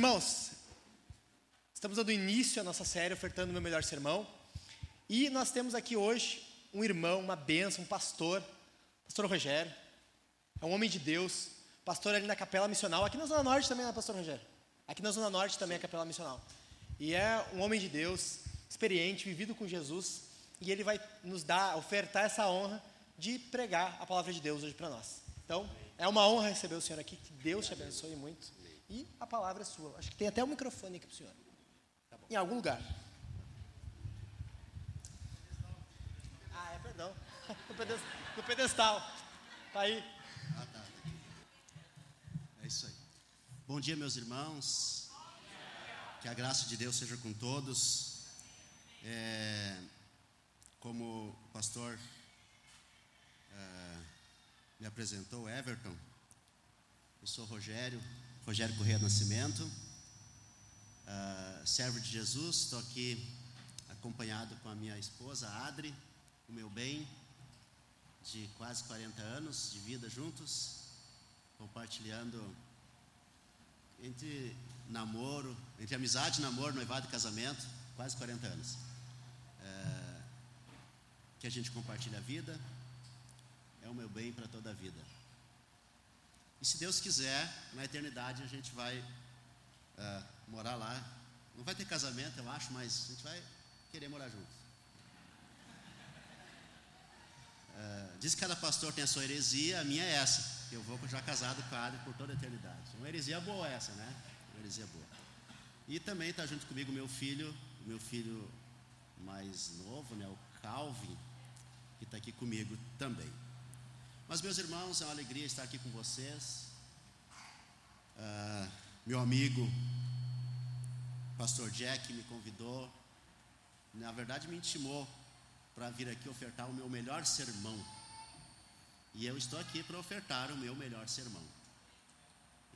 Irmãos, estamos dando início à nossa série ofertando o meu melhor sermão. E nós temos aqui hoje um irmão, uma bênção, um pastor, pastor Rogério. É um homem de Deus, pastor ali na Capela Missional. Aqui na Zona Norte também, né, pastor Rogério? Aqui na Zona Norte também é a Capela Missional. E é um homem de Deus, experiente, vivido com Jesus. E ele vai nos dar, ofertar essa honra de pregar a palavra de Deus hoje para nós. Então, é uma honra receber o senhor aqui. Que Deus te abençoe muito. E a palavra é sua. Acho que tem até um microfone aqui para o senhor. Tá em algum lugar. Ah, é, perdão. No pedestal. Está aí. Ah, tá. É isso aí. Bom dia, meus irmãos. Que a graça de Deus seja com todos. É, como o pastor me apresentou, Everton. Eu sou Rogério, Rogério Correia Nascimento, uh, servo de Jesus. Estou aqui acompanhado com a minha esposa, Adri, o meu bem, de quase 40 anos de vida juntos, compartilhando entre namoro, entre amizade, namoro, noivado e casamento, quase 40 anos. Uh, que a gente compartilha a vida, é o meu bem para toda a vida. E se Deus quiser, na eternidade a gente vai uh, morar lá. Não vai ter casamento, eu acho, mas a gente vai querer morar juntos. Uh, diz que cada pastor tem a sua heresia, a minha é essa. Eu vou já casado Adri por toda a eternidade. Uma heresia boa essa, né? Uma heresia boa. E também está junto comigo meu filho, meu filho mais novo, né? O Calvin, que está aqui comigo também. Mas, meus irmãos, é uma alegria estar aqui com vocês. Uh, meu amigo, pastor Jack, me convidou, na verdade, me intimou para vir aqui ofertar o meu melhor sermão. E eu estou aqui para ofertar o meu melhor sermão.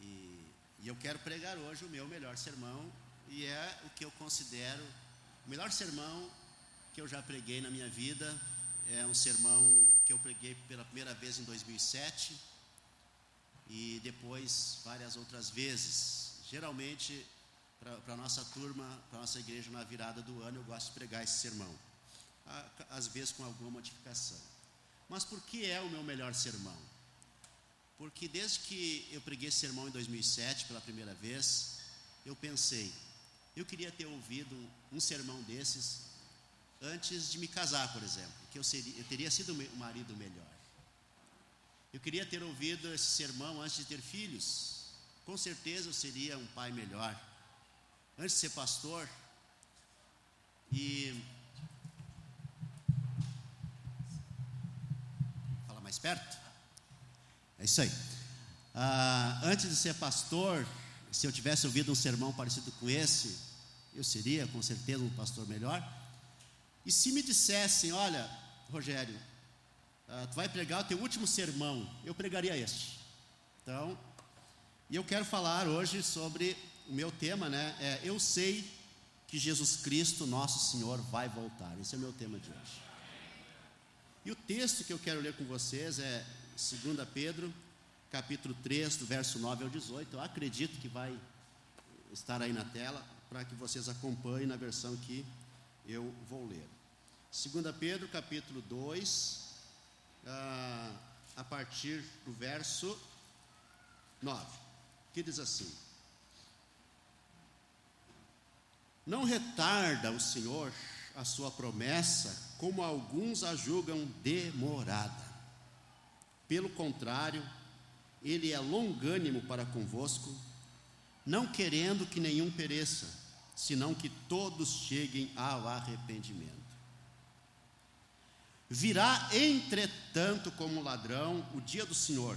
E, e eu quero pregar hoje o meu melhor sermão, e é o que eu considero o melhor sermão que eu já preguei na minha vida é um sermão que eu preguei pela primeira vez em 2007 e depois várias outras vezes. Geralmente, para a nossa turma, para a nossa igreja na virada do ano, eu gosto de pregar esse sermão, às vezes com alguma modificação. Mas por que é o meu melhor sermão? Porque desde que eu preguei esse sermão em 2007 pela primeira vez, eu pensei, eu queria ter ouvido um sermão desses antes de me casar, por exemplo, que eu, seria, eu teria sido o marido melhor. Eu queria ter ouvido esse sermão antes de ter filhos. Com certeza eu seria um pai melhor. Antes de ser pastor. E. Fala mais perto. É isso aí. Ah, antes de ser pastor, se eu tivesse ouvido um sermão parecido com esse, eu seria com certeza um pastor melhor. E se me dissessem, olha, Rogério, uh, tu vai pregar o teu último sermão, eu pregaria este. Então, e eu quero falar hoje sobre o meu tema, né? É, eu sei que Jesus Cristo, nosso Senhor, vai voltar. Esse é o meu tema de hoje. E o texto que eu quero ler com vocês é 2 Pedro, capítulo 3, do verso 9 ao 18. Eu acredito que vai estar aí na tela para que vocês acompanhem na versão que eu vou ler. 2 Pedro capítulo 2, ah, a partir do verso 9, que diz assim: Não retarda o Senhor a sua promessa, como alguns a julgam demorada. Pelo contrário, ele é longânimo para convosco, não querendo que nenhum pereça, senão que todos cheguem ao arrependimento. Virá, entretanto, como ladrão, o dia do Senhor,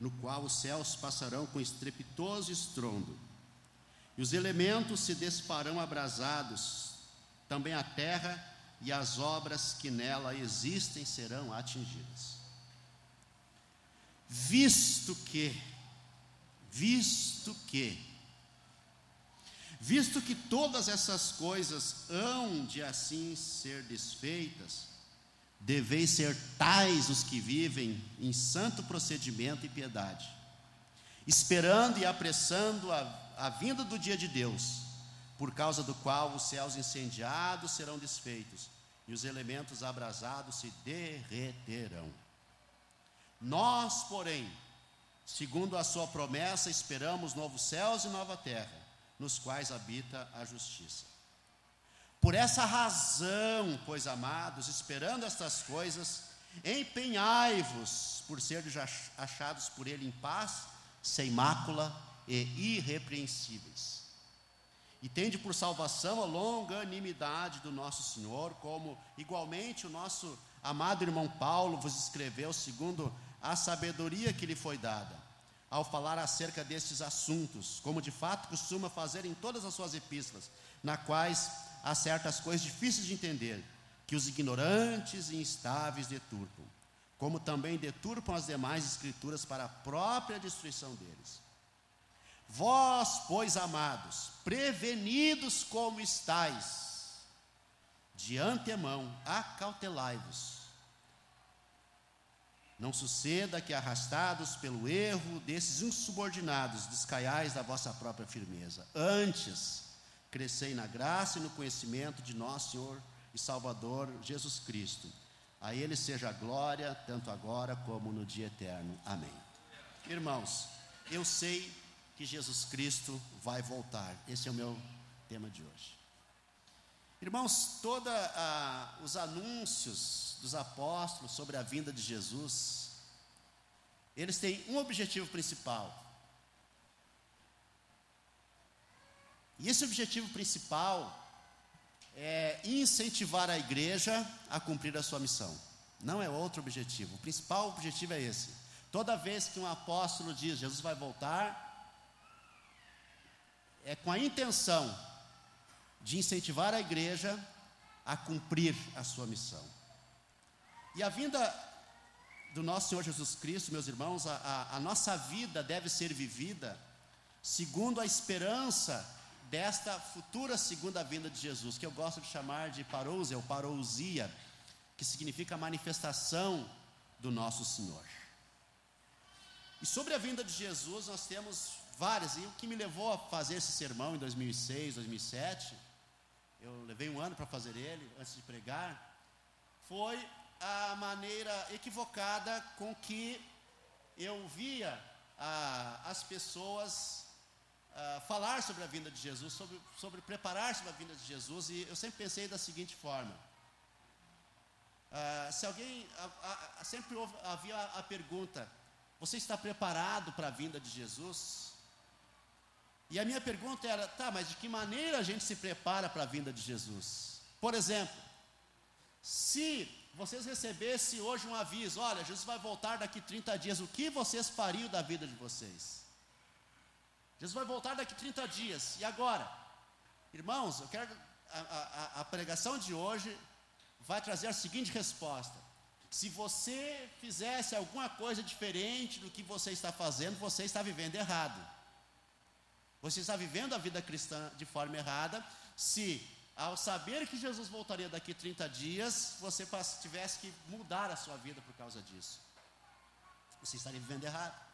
no qual os céus passarão com estrepitoso estrondo, e os elementos se desfarão abrasados, também a terra e as obras que nela existem serão atingidas. Visto que, visto que, Visto que todas essas coisas hão de assim ser desfeitas, deveis ser tais os que vivem em santo procedimento e piedade, esperando e apressando a, a vinda do dia de Deus, por causa do qual os céus incendiados serão desfeitos e os elementos abrasados se derreterão. Nós, porém, segundo a sua promessa, esperamos novos céus e nova terra, nos quais habita a justiça. Por essa razão, pois amados, esperando estas coisas, empenhai-vos por serem achados por ele em paz, sem mácula e irrepreensíveis. E tende por salvação a longanimidade do nosso Senhor, como igualmente o nosso amado irmão Paulo vos escreveu, segundo a sabedoria que lhe foi dada, ao falar acerca destes assuntos, como de fato costuma fazer em todas as suas epístolas, na quais há certas coisas difíceis de entender, que os ignorantes e instáveis deturpam, como também deturpam as demais escrituras para a própria destruição deles. Vós, pois, amados, prevenidos como estáis, de antemão, acautelai-vos. Não suceda que, arrastados pelo erro desses insubordinados, descaiais da vossa própria firmeza. Antes, crescei na graça e no conhecimento de nosso Senhor e Salvador Jesus Cristo. A Ele seja a glória, tanto agora como no dia eterno. Amém. Irmãos, eu sei que Jesus Cristo vai voltar. Esse é o meu tema de hoje. Irmãos, todos os anúncios dos apóstolos sobre a vinda de Jesus, eles têm um objetivo principal. E esse objetivo principal é incentivar a igreja a cumprir a sua missão. Não é outro objetivo. O principal objetivo é esse. Toda vez que um apóstolo diz Jesus vai voltar, é com a intenção de incentivar a igreja a cumprir a sua missão. E a vinda do nosso Senhor Jesus Cristo, meus irmãos, a, a, a nossa vida deve ser vivida segundo a esperança desta futura segunda vinda de Jesus, que eu gosto de chamar de parousia ou parousia, que significa manifestação do nosso Senhor. E sobre a vinda de Jesus, nós temos várias, e o que me levou a fazer esse sermão em 2006, 2007, eu levei um ano para fazer ele, antes de pregar, foi a maneira equivocada com que eu via ah, as pessoas ah, falar sobre a vinda de Jesus, sobre, sobre preparar-se para a vinda de Jesus, e eu sempre pensei da seguinte forma: ah, se alguém, sempre houve, havia a pergunta, você está preparado para a vinda de Jesus? E a minha pergunta era: tá, mas de que maneira a gente se prepara para a vinda de Jesus? Por exemplo, se vocês recebessem hoje um aviso: olha, Jesus vai voltar daqui 30 dias, o que vocês fariam da vida de vocês? Jesus vai voltar daqui 30 dias, e agora? Irmãos, eu quero. A, a, a pregação de hoje vai trazer a seguinte resposta: se você fizesse alguma coisa diferente do que você está fazendo, você está vivendo errado. Você está vivendo a vida cristã de forma errada se, ao saber que Jesus voltaria daqui 30 dias, você tivesse que mudar a sua vida por causa disso. Você estaria vivendo errado.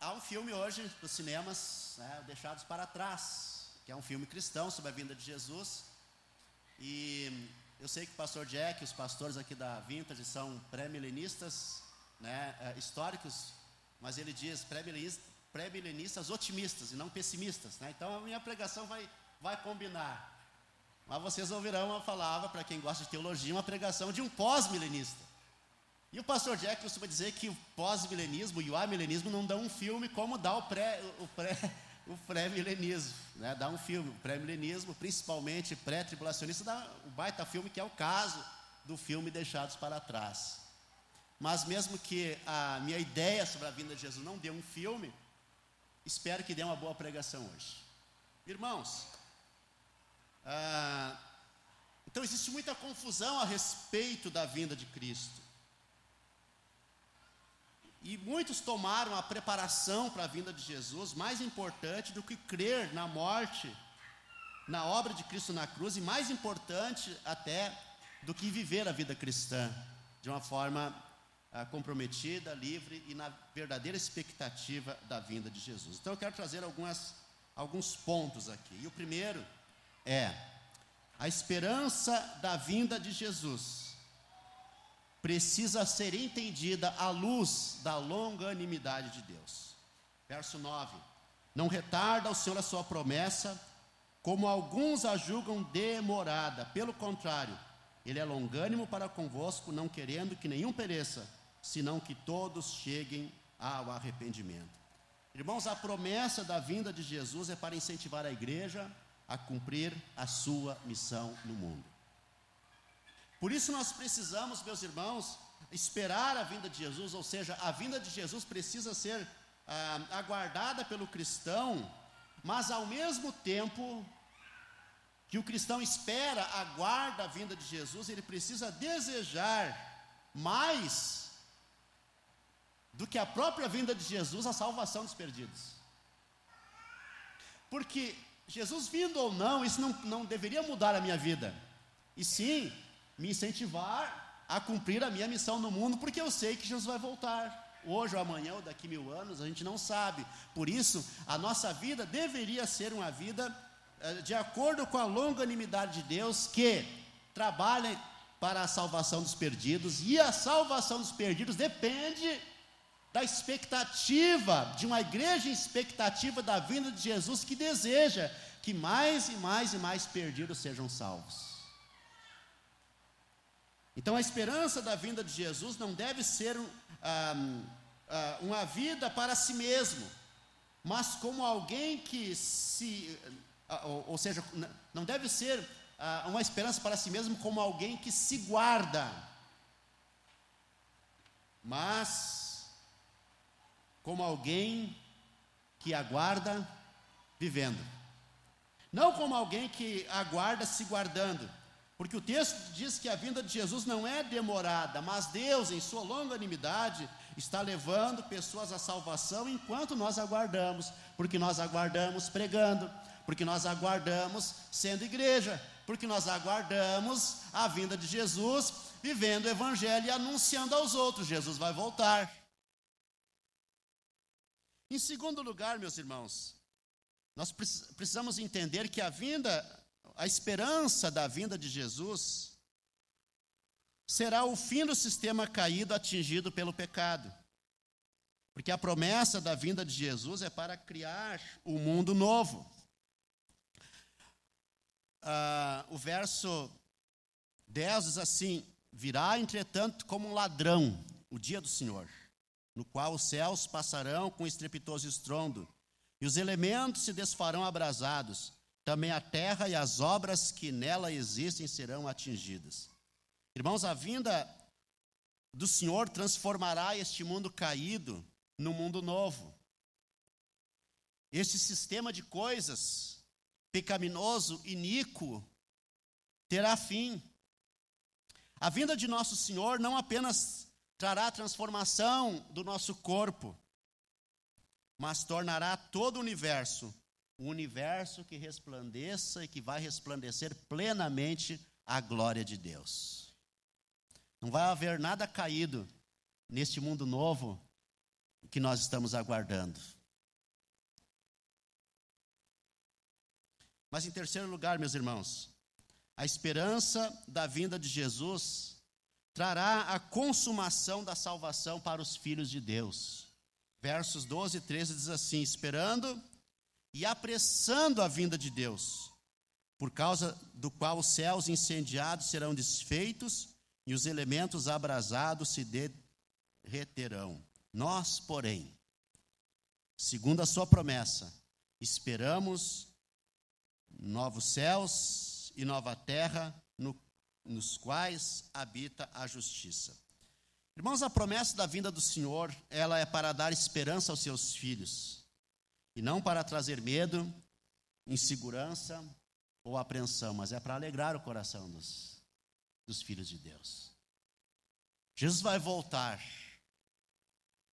Há um filme hoje nos cinemas, né, Deixados para Trás, que é um filme cristão sobre a vinda de Jesus. E eu sei que o pastor Jack, os pastores aqui da Vintage são pré-milenistas, né, é, históricos mas ele diz pré-milenistas otimistas e não pessimistas. Né? Então a minha pregação vai, vai combinar. Mas vocês ouvirão uma palavra, para quem gosta de teologia, uma pregação de um pós-milenista. E o pastor Jack costuma dizer que o pós-milenismo e o amilenismo não dão um filme como dá o pré o pré o pré-milenismo, né? Dá um filme, o pré-milenismo, principalmente pré-tribulacionista, dá um baita filme que é o caso do filme Deixados para Trás. Mas mesmo que a minha ideia sobre a vinda de Jesus não dê um filme, espero que dê uma boa pregação hoje. Irmãos, ah, então existe muita confusão a respeito da vinda de Cristo. E muitos tomaram a preparação para a vinda de Jesus mais importante do que crer na morte, na obra de Cristo na cruz, e mais importante até do que viver a vida cristã de uma forma ah, comprometida, livre e na verdadeira expectativa da vinda de Jesus. Então eu quero trazer algumas, alguns pontos aqui. E o primeiro é a esperança da vinda de Jesus precisa ser entendida à luz da longanimidade de Deus. Verso 9: Não retarda o Senhor a sua promessa, como alguns a julgam demorada, pelo contrário, ele é longânimo para convosco, não querendo que nenhum pereça, senão que todos cheguem ao arrependimento. Irmãos, a promessa da vinda de Jesus é para incentivar a igreja a cumprir a sua missão no mundo. Por isso nós precisamos, meus irmãos, esperar a vinda de Jesus, ou seja, a vinda de Jesus precisa ser ah, aguardada pelo cristão, mas ao mesmo tempo que o cristão espera, aguarda a vinda de Jesus, ele precisa desejar mais do que a própria vinda de Jesus, a salvação dos perdidos. Porque Jesus vindo ou não, isso não, não deveria mudar a minha vida, e sim me incentivar a cumprir a minha missão no mundo, porque eu sei que Jesus vai voltar. Hoje ou amanhã ou daqui mil anos, a gente não sabe. Por isso, a nossa vida deveria ser uma vida eh, de acordo com a longanimidade de Deus, que trabalha para a salvação dos perdidos, e a salvação dos perdidos depende da expectativa, de uma igreja expectativa da vinda de Jesus, que deseja que mais e mais e mais perdidos sejam salvos. Então a esperança da vinda de Jesus não deve ser um, um, uma vida para si mesmo, mas como alguém que se ou, ou seja, não deve ser ah, uma esperança para si mesmo como alguém que se guarda, mas como alguém que aguarda vivendo. Não como alguém que aguarda se guardando, porque o texto diz que a vinda de Jesus não é demorada, mas Deus, em sua longanimidade, está levando pessoas à salvação enquanto nós aguardamos, porque nós aguardamos pregando, porque nós aguardamos sendo igreja, porque nós aguardamos a vinda de Jesus, vivendo o evangelho e anunciando aos outros: Jesus vai voltar. Em segundo lugar, meus irmãos, nós precisamos entender que a vinda, a esperança da vinda de Jesus, será o fim do sistema caído atingido pelo pecado. Porque a promessa da vinda de Jesus é para criar o um mundo novo ah, o verso 10 diz assim: Virá, entretanto, como um ladrão o dia do Senhor, no qual os céus passarão com estrepitoso estrondo, e os elementos se desfarão abrasados, também a terra e as obras que nela existem serão atingidas. Irmãos, a vinda do Senhor transformará este mundo caído num mundo novo. Este sistema de coisas pecaminoso, iníquo, terá fim. A vinda de nosso Senhor não apenas trará a transformação do nosso corpo, mas tornará todo o universo um universo que resplandeça e que vai resplandecer plenamente a glória de Deus. Não vai haver nada caído neste mundo novo que nós estamos aguardando. Mas em terceiro lugar, meus irmãos, a esperança da vinda de Jesus trará a consumação da salvação para os filhos de Deus. Versos 12 e 13 diz assim: esperando e apressando a vinda de Deus, por causa do qual os céus incendiados serão desfeitos e os elementos abrasados se derreterão. Nós, porém, segundo a sua promessa, esperamos novos céus e nova terra, no, nos quais habita a justiça. Irmãos, a promessa da vinda do Senhor, ela é para dar esperança aos seus filhos, e não para trazer medo, insegurança ou apreensão, mas é para alegrar o coração dos, dos filhos de Deus. Jesus vai voltar.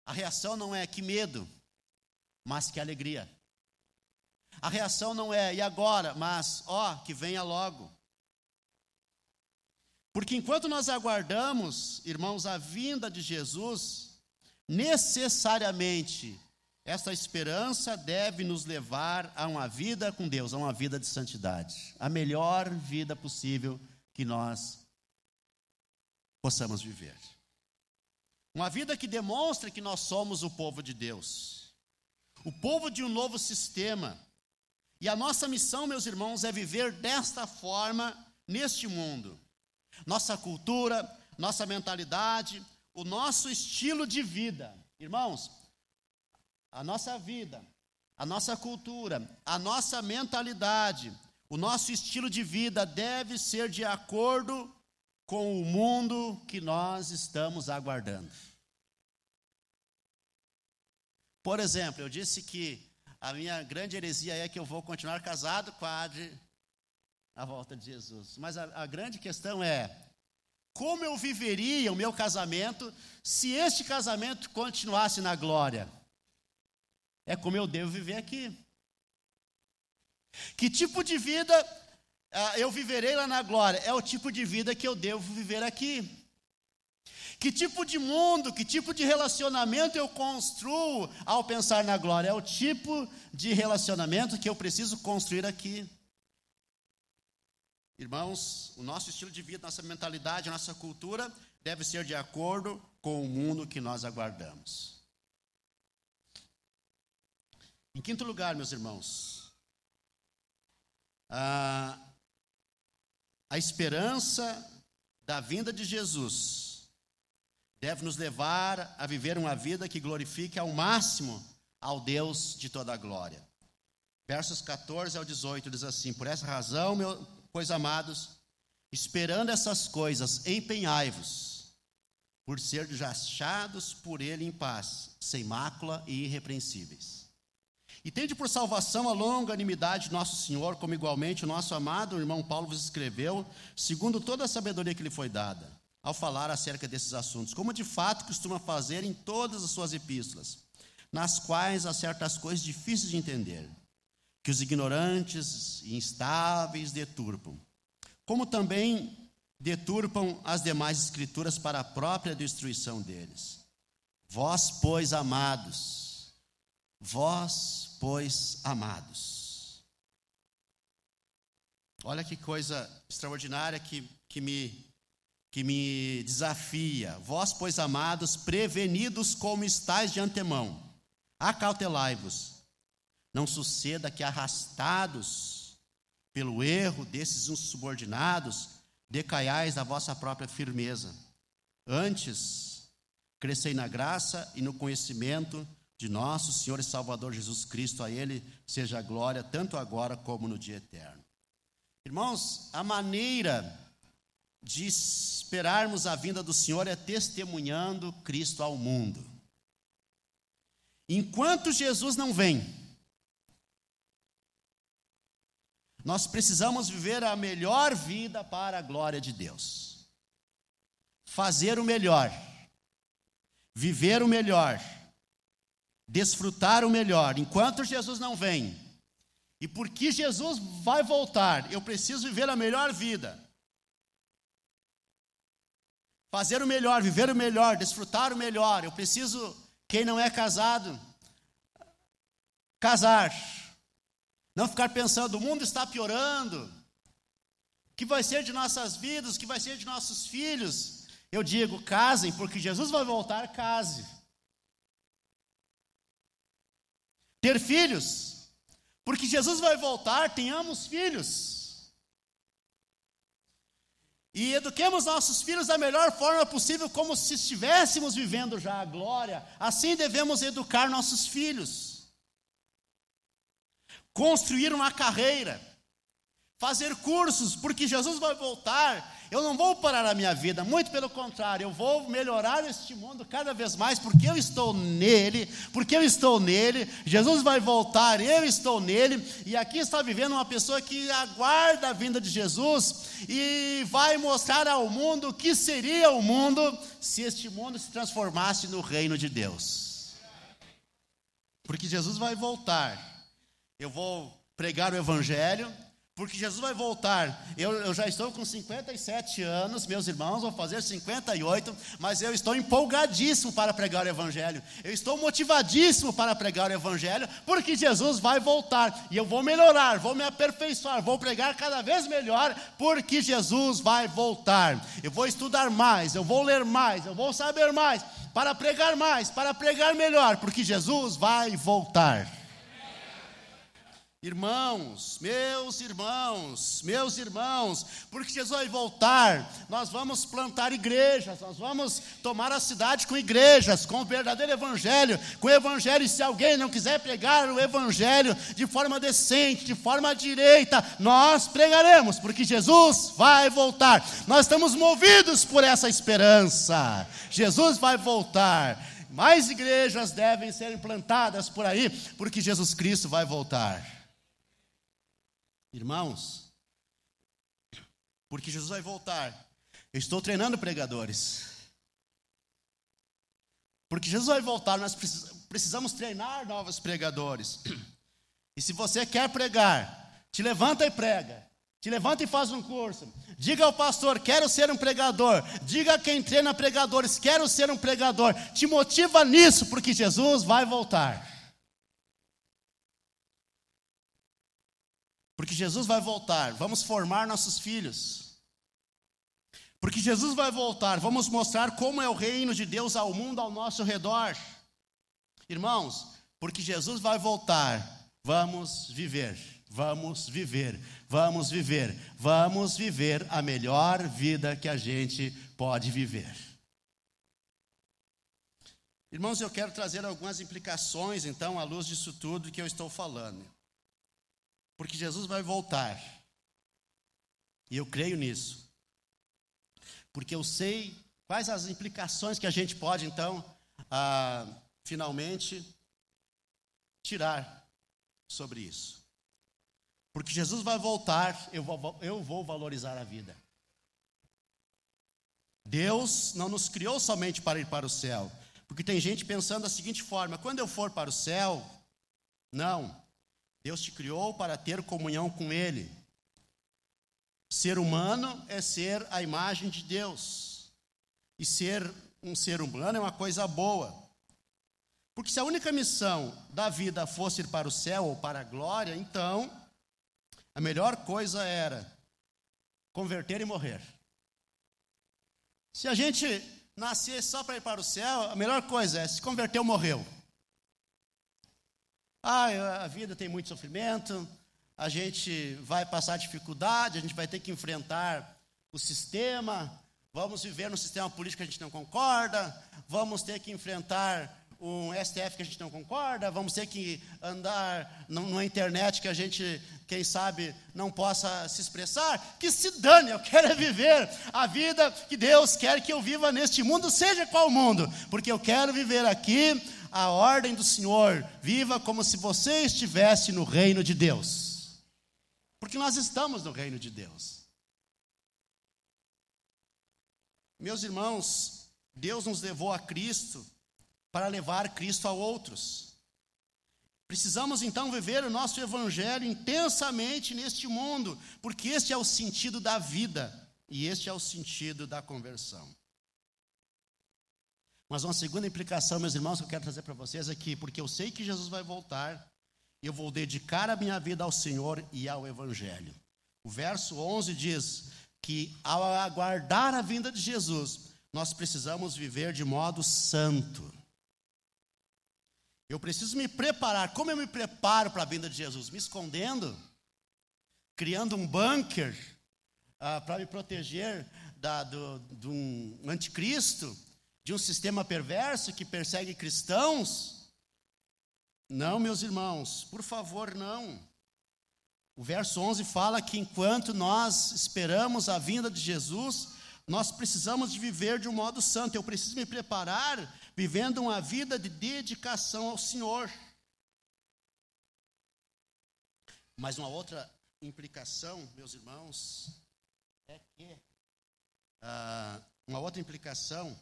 A reação não é que medo, mas que alegria. A reação não é e agora, mas ó, que venha logo. Porque enquanto nós aguardamos, irmãos, a vinda de Jesus, necessariamente essa esperança deve nos levar a uma vida com Deus, a uma vida de santidade, a melhor vida possível que nós possamos viver. Uma vida que demonstre que nós somos o povo de Deus, o povo de um novo sistema. E a nossa missão, meus irmãos, é viver desta forma neste mundo. Nossa cultura, nossa mentalidade, o nosso estilo de vida. Irmãos, a nossa vida, a nossa cultura, a nossa mentalidade, o nosso estilo de vida deve ser de acordo com o mundo que nós estamos aguardando. Por exemplo, eu disse que a minha grande heresia é que eu vou continuar casado quadre a volta de Jesus. Mas a, a grande questão é: como eu viveria o meu casamento se este casamento continuasse na glória? É como eu devo viver aqui. Que tipo de vida uh, eu viverei lá na glória? É o tipo de vida que eu devo viver aqui. Que tipo de mundo, que tipo de relacionamento eu construo ao pensar na glória? É o tipo de relacionamento que eu preciso construir aqui. Irmãos, o nosso estilo de vida, nossa mentalidade, nossa cultura deve ser de acordo com o mundo que nós aguardamos. Em quinto lugar, meus irmãos, a, a esperança da vinda de Jesus deve nos levar a viver uma vida que glorifique ao máximo ao Deus de toda a glória. Versos 14 ao 18 diz assim: Por essa razão, meus pois amados, esperando essas coisas, empenhai-vos, por ser achados por Ele em paz, sem mácula e irrepreensíveis. E tende por salvação a longanimidade de nosso Senhor, como igualmente o nosso amado irmão Paulo vos escreveu, segundo toda a sabedoria que lhe foi dada, ao falar acerca desses assuntos, como de fato costuma fazer em todas as suas epístolas, nas quais há certas coisas difíceis de entender, que os ignorantes e instáveis deturpam, como também deturpam as demais escrituras para a própria destruição deles. Vós, pois, amados, vós, pois, amados. Olha que coisa extraordinária que, que, me, que me desafia. Vós, pois, amados, prevenidos como estáis de antemão, acautelai-vos. Não suceda que, arrastados pelo erro desses insubordinados, decaiais da vossa própria firmeza. Antes, crescei na graça e no conhecimento de nosso Senhor e Salvador Jesus Cristo, a Ele seja a glória, tanto agora como no dia eterno. Irmãos, a maneira de esperarmos a vinda do Senhor é testemunhando Cristo ao mundo. Enquanto Jesus não vem, nós precisamos viver a melhor vida para a glória de Deus. Fazer o melhor, viver o melhor desfrutar o melhor enquanto Jesus não vem. E porque Jesus vai voltar, eu preciso viver a melhor vida. Fazer o melhor, viver o melhor, desfrutar o melhor. Eu preciso, quem não é casado, casar. Não ficar pensando, o mundo está piorando. O que vai ser de nossas vidas, o que vai ser de nossos filhos? Eu digo, casem, porque Jesus vai voltar, case. Ter filhos, porque Jesus vai voltar, tenhamos filhos. E eduquemos nossos filhos da melhor forma possível, como se estivéssemos vivendo já a glória. Assim devemos educar nossos filhos. Construir uma carreira, fazer cursos, porque Jesus vai voltar eu não vou parar a minha vida, muito pelo contrário, eu vou melhorar este mundo cada vez mais, porque eu estou nele, porque eu estou nele, Jesus vai voltar, eu estou nele, e aqui está vivendo uma pessoa que aguarda a vinda de Jesus e vai mostrar ao mundo o que seria o mundo se este mundo se transformasse no reino de Deus. Porque Jesus vai voltar, eu vou pregar o Evangelho, porque Jesus vai voltar. Eu, eu, já estou com 57 anos, meus irmãos vão fazer 58, mas eu estou empolgadíssimo para pregar o Evangelho. Eu estou motivadíssimo para pregar o Evangelho, porque Jesus vai voltar. E eu vou melhorar, vou me aperfeiçoar, vou pregar cada vez melhor, porque Jesus vai voltar. Eu vou estudar mais, eu vou ler mais, eu vou saber mais, para pregar mais, para pregar melhor, porque Jesus vai voltar. Irmãos, meus irmãos, meus irmãos, porque Jesus vai voltar, nós vamos plantar igrejas, nós vamos tomar a cidade com igrejas, com o verdadeiro evangelho, com o evangelho, e se alguém não quiser pregar o evangelho de forma decente, de forma direita, nós pregaremos, porque Jesus vai voltar. Nós estamos movidos por essa esperança. Jesus vai voltar. Mais igrejas devem ser implantadas por aí, porque Jesus Cristo vai voltar. Irmãos, porque Jesus vai voltar. Eu estou treinando pregadores. Porque Jesus vai voltar, nós precisamos treinar novos pregadores. E se você quer pregar, te levanta e prega. Te levanta e faz um curso. Diga ao pastor, quero ser um pregador. Diga a quem treina pregadores, quero ser um pregador. Te motiva nisso, porque Jesus vai voltar. Porque Jesus vai voltar, vamos formar nossos filhos. Porque Jesus vai voltar, vamos mostrar como é o reino de Deus ao mundo ao nosso redor. Irmãos, porque Jesus vai voltar, vamos viver, vamos viver, vamos viver, vamos viver a melhor vida que a gente pode viver. Irmãos, eu quero trazer algumas implicações, então, à luz disso tudo que eu estou falando. Porque Jesus vai voltar. E eu creio nisso. Porque eu sei quais as implicações que a gente pode, então, ah, finalmente, tirar sobre isso. Porque Jesus vai voltar, eu vou, eu vou valorizar a vida. Deus não nos criou somente para ir para o céu. Porque tem gente pensando da seguinte forma: quando eu for para o céu, não, Deus te criou para ter comunhão com Ele. Ser humano é ser a imagem de Deus. E ser um ser humano é uma coisa boa. Porque se a única missão da vida fosse ir para o céu ou para a glória, então a melhor coisa era converter e morrer. Se a gente nascer só para ir para o céu, a melhor coisa é se converter ou morreu. Ah, a vida tem muito sofrimento, a gente vai passar dificuldade, a gente vai ter que enfrentar o sistema, vamos viver no sistema político que a gente não concorda, vamos ter que enfrentar um STF que a gente não concorda, vamos ter que andar numa internet que a gente, quem sabe, não possa se expressar. Que se dane, eu quero é viver a vida que Deus quer que eu viva neste mundo, seja qual mundo, porque eu quero viver aqui a ordem do Senhor, viva como se você estivesse no reino de Deus. Porque nós estamos no reino de Deus. Meus irmãos, Deus nos levou a Cristo para levar Cristo a outros. Precisamos então viver o nosso evangelho intensamente neste mundo, porque este é o sentido da vida e este é o sentido da conversão. Mas uma segunda implicação, meus irmãos, que eu quero trazer para vocês aqui, porque eu sei que Jesus vai voltar, eu vou dedicar a minha vida ao Senhor e ao Evangelho. O verso 11 diz que ao aguardar a vinda de Jesus, nós precisamos viver de modo santo. Eu preciso me preparar. Como eu me preparo para a vinda de Jesus? Me escondendo, criando um bunker ah, para me proteger da, do, de um anticristo de um sistema perverso que persegue cristãos? Não, meus irmãos, por favor, não. O verso 11 fala que enquanto nós esperamos a vinda de Jesus, nós precisamos de viver de um modo santo. Eu preciso me preparar vivendo uma vida de dedicação ao Senhor. Mas uma outra implicação, meus irmãos, é que ah, uma outra implicação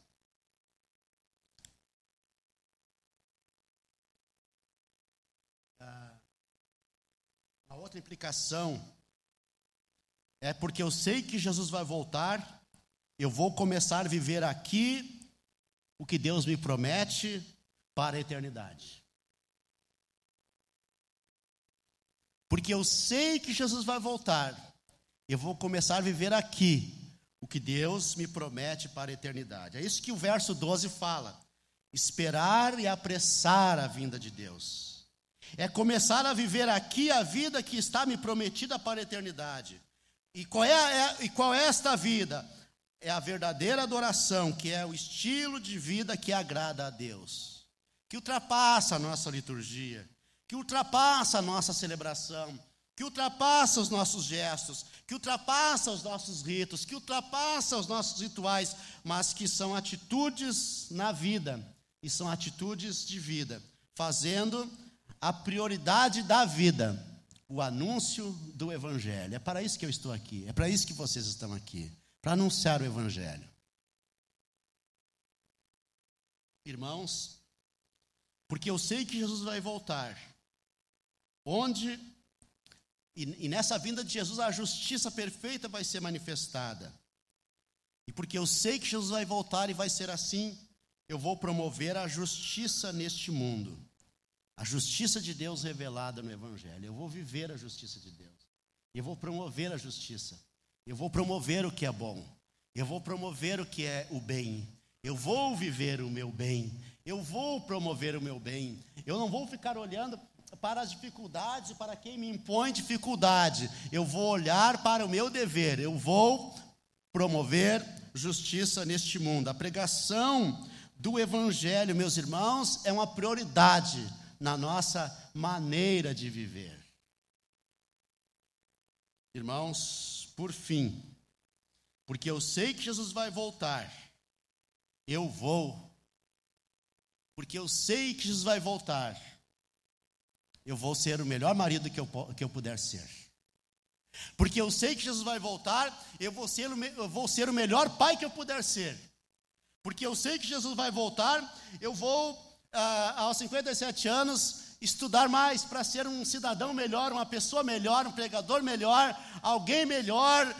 A outra implicação é porque eu sei que Jesus vai voltar, eu vou começar a viver aqui o que Deus me promete para a eternidade. Porque eu sei que Jesus vai voltar, eu vou começar a viver aqui o que Deus me promete para a eternidade. É isso que o verso 12 fala. Esperar e apressar a vinda de Deus. É começar a viver aqui a vida que está me prometida para a eternidade. E qual é, é, e qual é esta vida? É a verdadeira adoração, que é o estilo de vida que agrada a Deus, que ultrapassa a nossa liturgia, que ultrapassa a nossa celebração, que ultrapassa os nossos gestos, que ultrapassa os nossos ritos, que ultrapassa os nossos rituais, mas que são atitudes na vida, e são atitudes de vida, fazendo a prioridade da vida, o anúncio do Evangelho. É para isso que eu estou aqui, é para isso que vocês estão aqui, para anunciar o Evangelho. Irmãos, porque eu sei que Jesus vai voltar, onde e, e nessa vinda de Jesus a justiça perfeita vai ser manifestada. E porque eu sei que Jesus vai voltar e vai ser assim, eu vou promover a justiça neste mundo. A justiça de Deus revelada no Evangelho. Eu vou viver a justiça de Deus. Eu vou promover a justiça. Eu vou promover o que é bom. Eu vou promover o que é o bem. Eu vou viver o meu bem. Eu vou promover o meu bem. Eu não vou ficar olhando para as dificuldades para quem me impõe dificuldade. Eu vou olhar para o meu dever, eu vou promover justiça neste mundo. A pregação do Evangelho, meus irmãos, é uma prioridade na nossa maneira de viver. Irmãos, por fim, porque eu sei que Jesus vai voltar, eu vou, porque eu sei que Jesus vai voltar eu vou ser o melhor marido que eu, que eu puder ser. Porque eu sei que Jesus vai voltar, eu vou, ser o, eu vou ser o melhor pai que eu puder ser. Porque eu sei que Jesus vai voltar, eu vou, ah, aos 57 anos, estudar mais para ser um cidadão melhor, uma pessoa melhor, um pregador melhor, alguém melhor,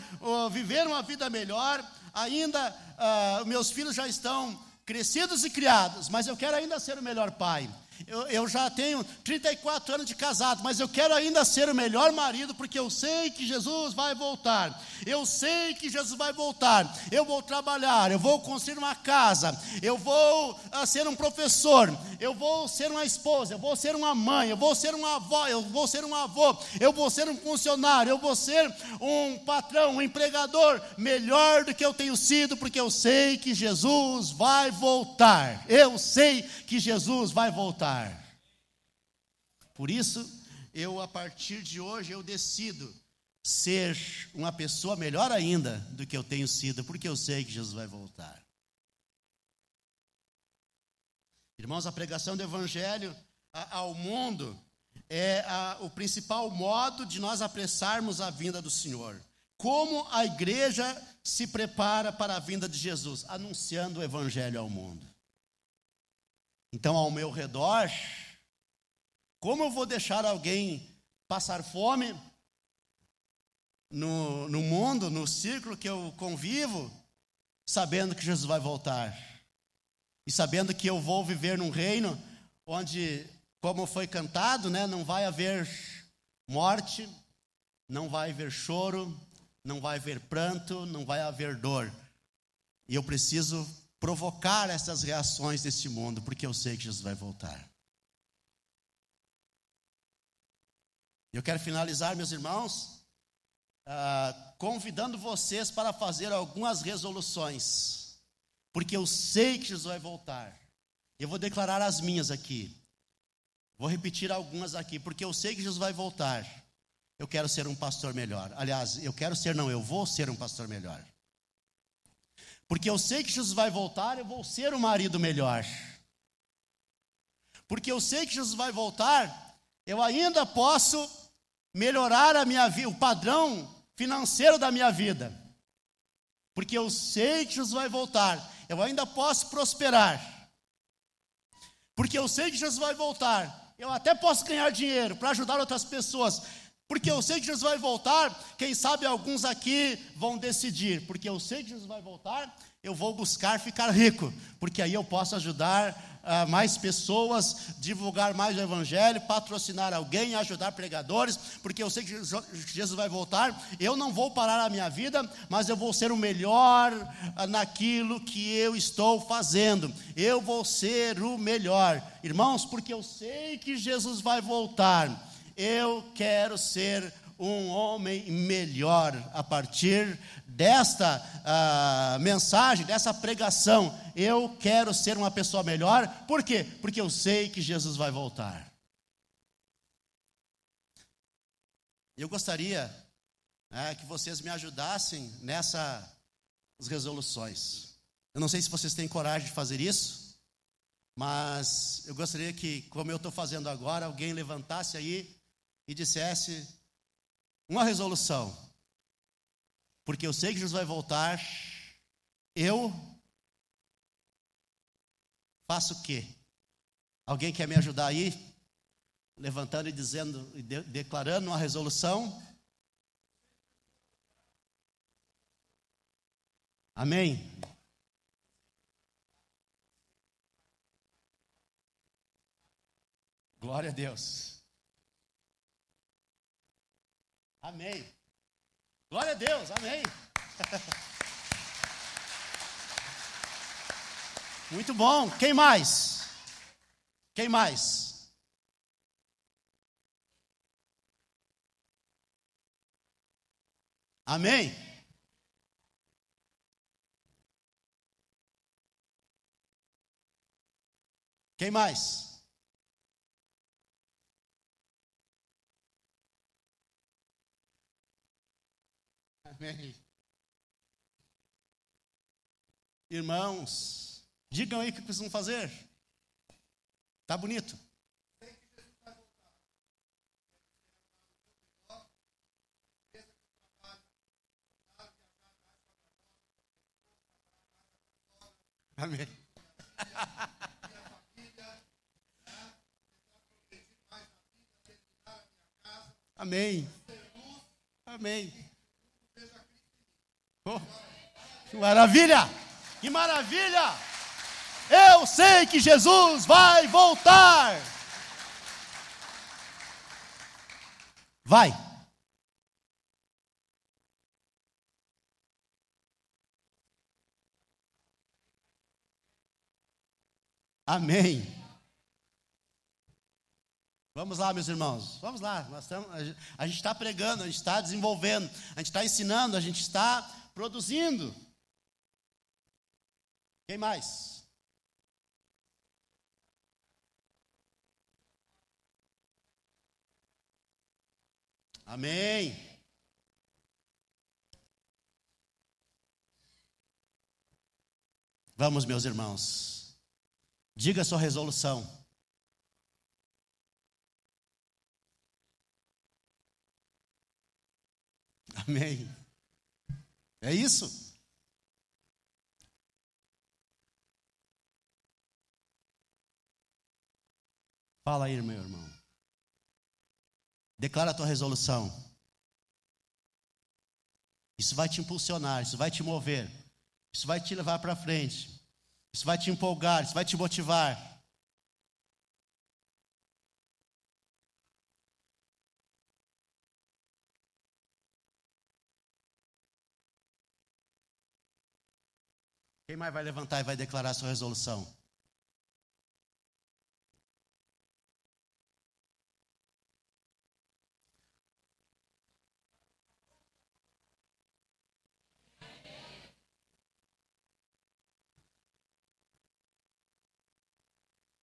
viver uma vida melhor. Ainda, ah, meus filhos já estão crescidos e criados, mas eu quero ainda ser o melhor pai. Eu, eu, já tenho 34 anos de casado, mas eu quero ainda ser o melhor marido, porque eu sei que Jesus vai voltar. Eu sei que Jesus vai voltar. Eu vou trabalhar, eu vou construir uma casa, eu vou uh, ser um professor, eu vou ser uma esposa, eu vou ser uma mãe, eu vou ser uma avó, eu vou ser um avô, eu vou ser um funcionário, eu vou ser um patrão, um empregador melhor do que eu tenho sido, porque eu sei que Jesus vai voltar. Eu sei que Jesus vai voltar Por isso, eu a partir de hoje eu decido ser uma pessoa melhor ainda do que eu tenho sido, porque eu sei que Jesus vai voltar. Irmãos, a pregação do evangelho ao mundo é a, o principal modo de nós apressarmos a vinda do Senhor. Como a igreja se prepara para a vinda de Jesus? Anunciando o evangelho ao mundo. Então, ao meu redor, como eu vou deixar alguém passar fome no, no mundo, no círculo que eu convivo, sabendo que Jesus vai voltar? E sabendo que eu vou viver num reino onde, como foi cantado, né, não vai haver morte, não vai haver choro, não vai haver pranto, não vai haver dor. E eu preciso provocar essas reações desse mundo, porque eu sei que Jesus vai voltar. Eu quero finalizar, meus irmãos, uh, convidando vocês para fazer algumas resoluções, porque eu sei que Jesus vai voltar. Eu vou declarar as minhas aqui. Vou repetir algumas aqui, porque eu sei que Jesus vai voltar. Eu quero ser um pastor melhor. Aliás, eu quero ser, não, eu vou ser um pastor melhor. Porque eu sei que Jesus vai voltar, eu vou ser um marido melhor. Porque eu sei que Jesus vai voltar, eu ainda posso melhorar a minha vida, o padrão financeiro da minha vida. Porque eu sei que Jesus vai voltar, eu ainda posso prosperar. Porque eu sei que Jesus vai voltar, eu até posso ganhar dinheiro para ajudar outras pessoas. Porque eu sei que Jesus vai voltar. Quem sabe alguns aqui vão decidir. Porque eu sei que Jesus vai voltar, eu vou buscar ficar rico. Porque aí eu posso ajudar uh, mais pessoas, divulgar mais o Evangelho, patrocinar alguém, ajudar pregadores. Porque eu sei que Jesus vai voltar. Eu não vou parar a minha vida, mas eu vou ser o melhor uh, naquilo que eu estou fazendo. Eu vou ser o melhor. Irmãos, porque eu sei que Jesus vai voltar eu quero ser um homem melhor a partir desta uh, mensagem, dessa pregação. Eu quero ser uma pessoa melhor, por quê? Porque eu sei que Jesus vai voltar. Eu gostaria né, que vocês me ajudassem nessas resoluções. Eu não sei se vocês têm coragem de fazer isso, mas eu gostaria que, como eu estou fazendo agora, alguém levantasse aí e dissesse uma resolução, porque eu sei que Jesus vai voltar, eu faço o quê? Alguém quer me ajudar aí? Levantando e dizendo, e de, declarando uma resolução? Amém? Glória a Deus. Amém. Glória a Deus, amém. Muito bom. Quem mais? Quem mais? Amém? Quem mais? Amém. Irmãos, digam aí o que precisam fazer. Tá bonito. Amém. Amém. Amém. Oh, que maravilha! Que maravilha! Eu sei que Jesus vai voltar. Vai. Amém. Vamos lá, meus irmãos. Vamos lá. Nós estamos, a gente está pregando, a gente está desenvolvendo, a gente está ensinando, a gente está produzindo. Quem mais? Amém. Vamos, meus irmãos. Diga sua resolução. Amém. É isso? Fala aí, meu irmão. Declara a tua resolução. Isso vai te impulsionar, isso vai te mover, isso vai te levar para frente, isso vai te empolgar, isso vai te motivar. Quem mais vai levantar e vai declarar sua resolução?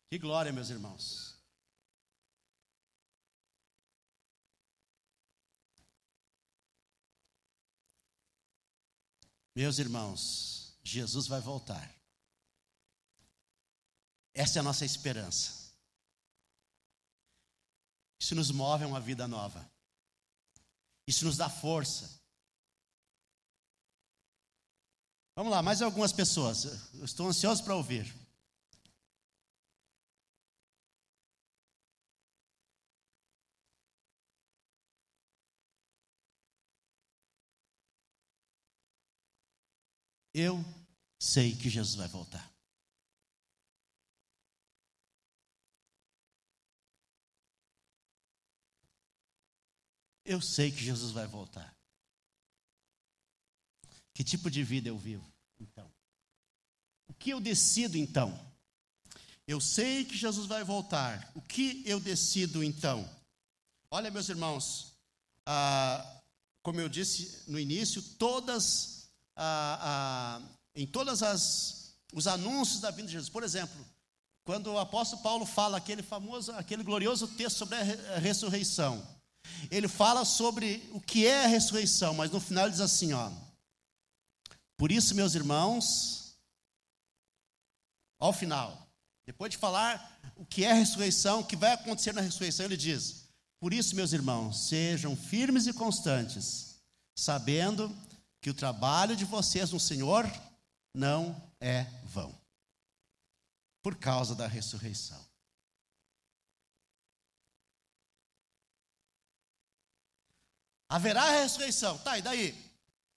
Que glória, meus irmãos. Meus irmãos, Jesus vai voltar. Essa é a nossa esperança. Isso nos move a uma vida nova. Isso nos dá força. Vamos lá, mais algumas pessoas. Eu estou ansioso para ouvir. Eu sei que Jesus vai voltar. Eu sei que Jesus vai voltar. Que tipo de vida eu vivo, então? O que eu decido, então? Eu sei que Jesus vai voltar. O que eu decido, então? Olha, meus irmãos, ah, como eu disse no início, todas, em todas as os anúncios da vinda de Jesus, por exemplo, quando o apóstolo Paulo fala aquele famoso, aquele glorioso texto sobre a ressurreição, ele fala sobre o que é a ressurreição, mas no final diz assim, ó: Por isso, meus irmãos, ao final, depois de falar o que é a ressurreição, o que vai acontecer na ressurreição, ele diz: Por isso, meus irmãos, sejam firmes e constantes, sabendo que o trabalho de vocês no Senhor não é vão, por causa da ressurreição. Haverá ressurreição. Tá, e daí?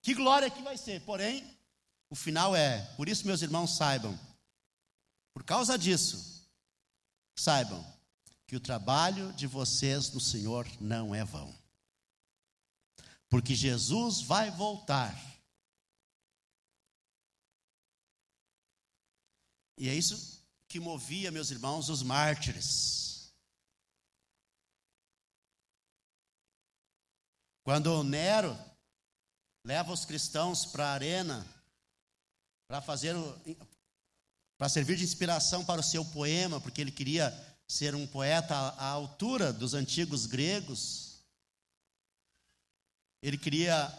Que glória que vai ser. Porém, o final é, por isso, meus irmãos, saibam, por causa disso, saibam que o trabalho de vocês no Senhor não é vão. Porque Jesus vai voltar. E é isso que movia, meus irmãos, os mártires. Quando Nero leva os cristãos para a arena para fazer para servir de inspiração para o seu poema, porque ele queria ser um poeta à altura dos antigos gregos. Ele queria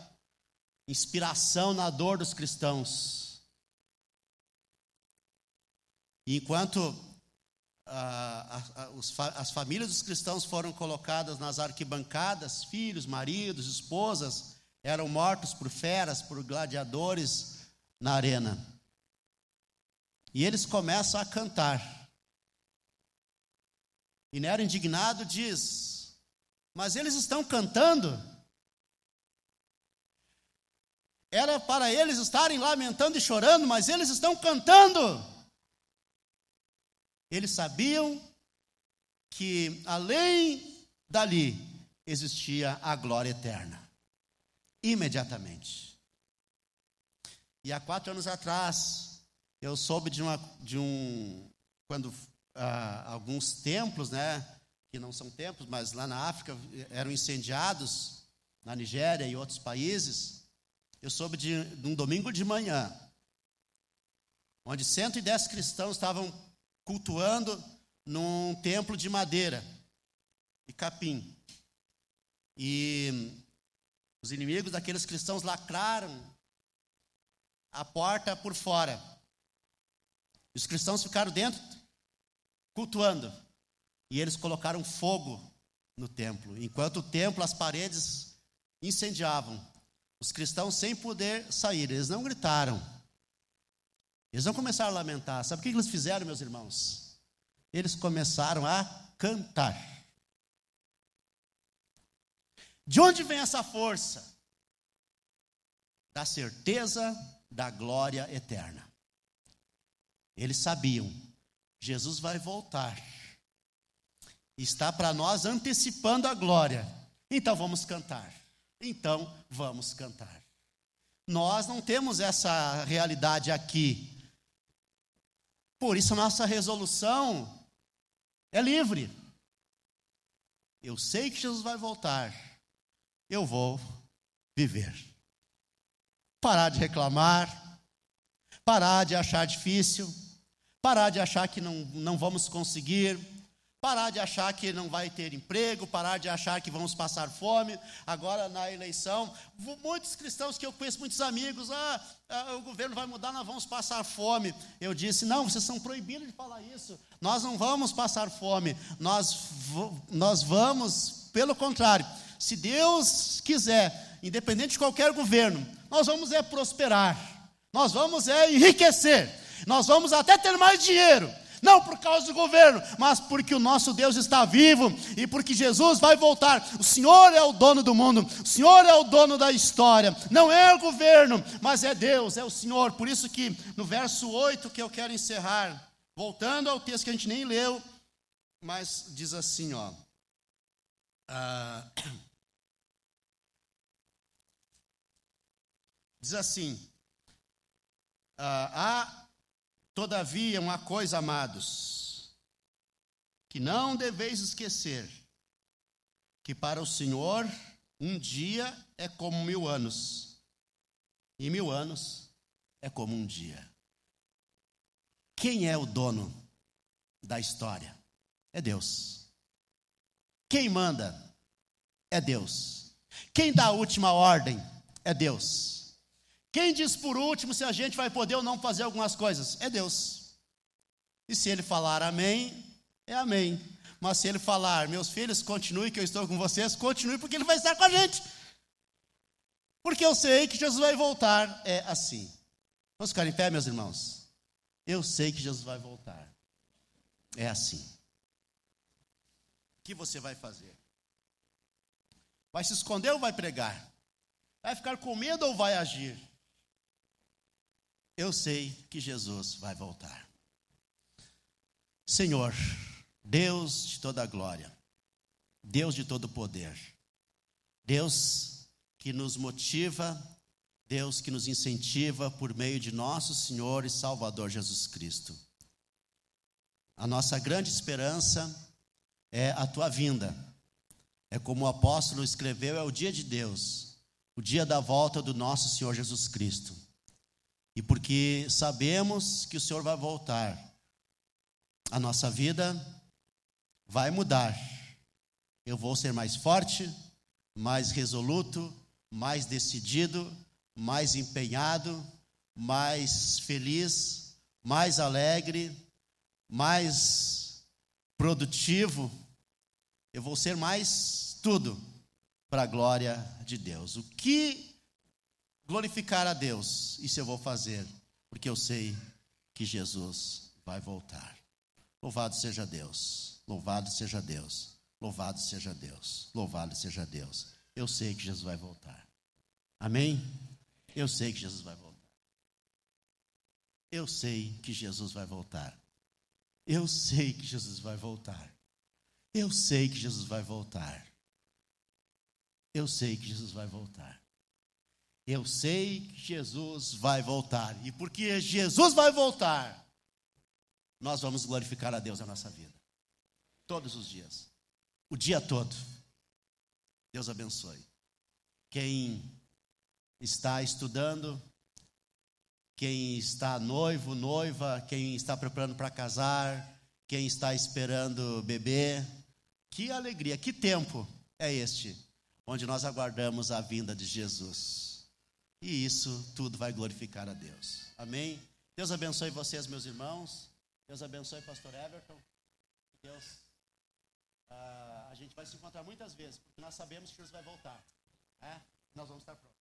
inspiração na dor dos cristãos. E enquanto as famílias dos cristãos foram colocadas nas arquibancadas, filhos, maridos, esposas, eram mortos por feras, por gladiadores na arena. E eles começam a cantar. E Nero, indignado, diz: Mas eles estão cantando. Era para eles estarem lamentando e chorando, mas eles estão cantando. Eles sabiam que além dali existia a glória eterna. Imediatamente. E há quatro anos atrás, eu soube de, uma, de um. Quando ah, alguns templos, né, que não são templos, mas lá na África eram incendiados, na Nigéria e outros países. Eu soube de, de um domingo de manhã, onde 110 cristãos estavam cultuando num templo de madeira e capim. E os inimigos daqueles cristãos lacraram a porta por fora. Os cristãos ficaram dentro, cultuando. E eles colocaram fogo no templo. Enquanto o templo, as paredes incendiavam. Os cristãos, sem poder sair, eles não gritaram eles não começaram a lamentar. Sabe o que eles fizeram, meus irmãos? Eles começaram a cantar. De onde vem essa força? Da certeza da glória eterna. Eles sabiam, Jesus vai voltar. Está para nós antecipando a glória. Então vamos cantar. Então vamos cantar. Nós não temos essa realidade aqui. Por isso, nossa resolução é livre. Eu sei que Jesus vai voltar. Eu vou viver. Parar de reclamar, parar de achar difícil, parar de achar que não, não vamos conseguir, parar de achar que não vai ter emprego, parar de achar que vamos passar fome. Agora, na eleição, muitos cristãos que eu conheço, muitos amigos, ah, ah, o governo vai mudar, nós vamos passar fome. Eu disse: não, vocês são proibidos de falar isso. Nós não vamos passar fome, nós, nós vamos, pelo contrário, se Deus quiser, independente de qualquer governo, nós vamos é prosperar, nós vamos é enriquecer, nós vamos até ter mais dinheiro Não por causa do governo, mas porque o nosso Deus está vivo e porque Jesus vai voltar. O Senhor é o dono do mundo, o Senhor é o dono da história. Não é o governo, mas é Deus, é o Senhor. Por isso que no verso 8 que eu quero encerrar, voltando ao texto que a gente nem leu, mas diz assim, ó. Ah, diz assim: ah, há todavia uma coisa, amados, que não deveis esquecer, que para o Senhor um dia é como mil anos, e mil anos é como um dia. Quem é o dono da história? É Deus. Quem manda? É Deus. Quem dá a última ordem? É Deus. Quem diz por último se a gente vai poder ou não fazer algumas coisas? É Deus. E se ele falar amém, é amém. Mas se ele falar, meus filhos, continue que eu estou com vocês, continue porque ele vai estar com a gente. Porque eu sei que Jesus vai voltar. É assim. Vamos ficar em pé, meus irmãos? Eu sei que Jesus vai voltar. É assim. O que você vai fazer? Vai se esconder ou vai pregar? Vai ficar com medo ou vai agir? Eu sei que Jesus vai voltar. Senhor, Deus de toda glória, Deus de todo poder, Deus que nos motiva, Deus que nos incentiva por meio de nosso Senhor e Salvador Jesus Cristo. A nossa grande esperança é a tua vinda. É como o apóstolo escreveu: é o dia de Deus, o dia da volta do nosso Senhor Jesus Cristo. E porque sabemos que o Senhor vai voltar, a nossa vida vai mudar. Eu vou ser mais forte, mais resoluto, mais decidido, mais empenhado, mais feliz, mais alegre, mais produtivo. Eu vou ser mais tudo para a glória de Deus. O que glorificar a Deus, isso eu vou fazer, porque eu sei que Jesus vai voltar. Louvado seja Deus, louvado seja Deus, louvado seja Deus, louvado seja Deus. Eu sei que Jesus vai voltar. Amém? Eu sei que Jesus vai voltar. Eu sei que Jesus vai voltar. Eu sei que Jesus vai voltar. Eu sei que Jesus vai voltar. Eu sei que Jesus vai voltar. Eu sei que Jesus vai voltar. E porque Jesus vai voltar, nós vamos glorificar a Deus na nossa vida. Todos os dias. O dia todo. Deus abençoe. Quem está estudando, quem está noivo, noiva, quem está preparando para casar, quem está esperando bebê. Que alegria, que tempo é este, onde nós aguardamos a vinda de Jesus. E isso tudo vai glorificar a Deus. Amém? Deus abençoe vocês, meus irmãos. Deus abençoe pastor Everton. Deus. Uh, a gente vai se encontrar muitas vezes, porque nós sabemos que Jesus vai voltar. É? Nós vamos estar prontos.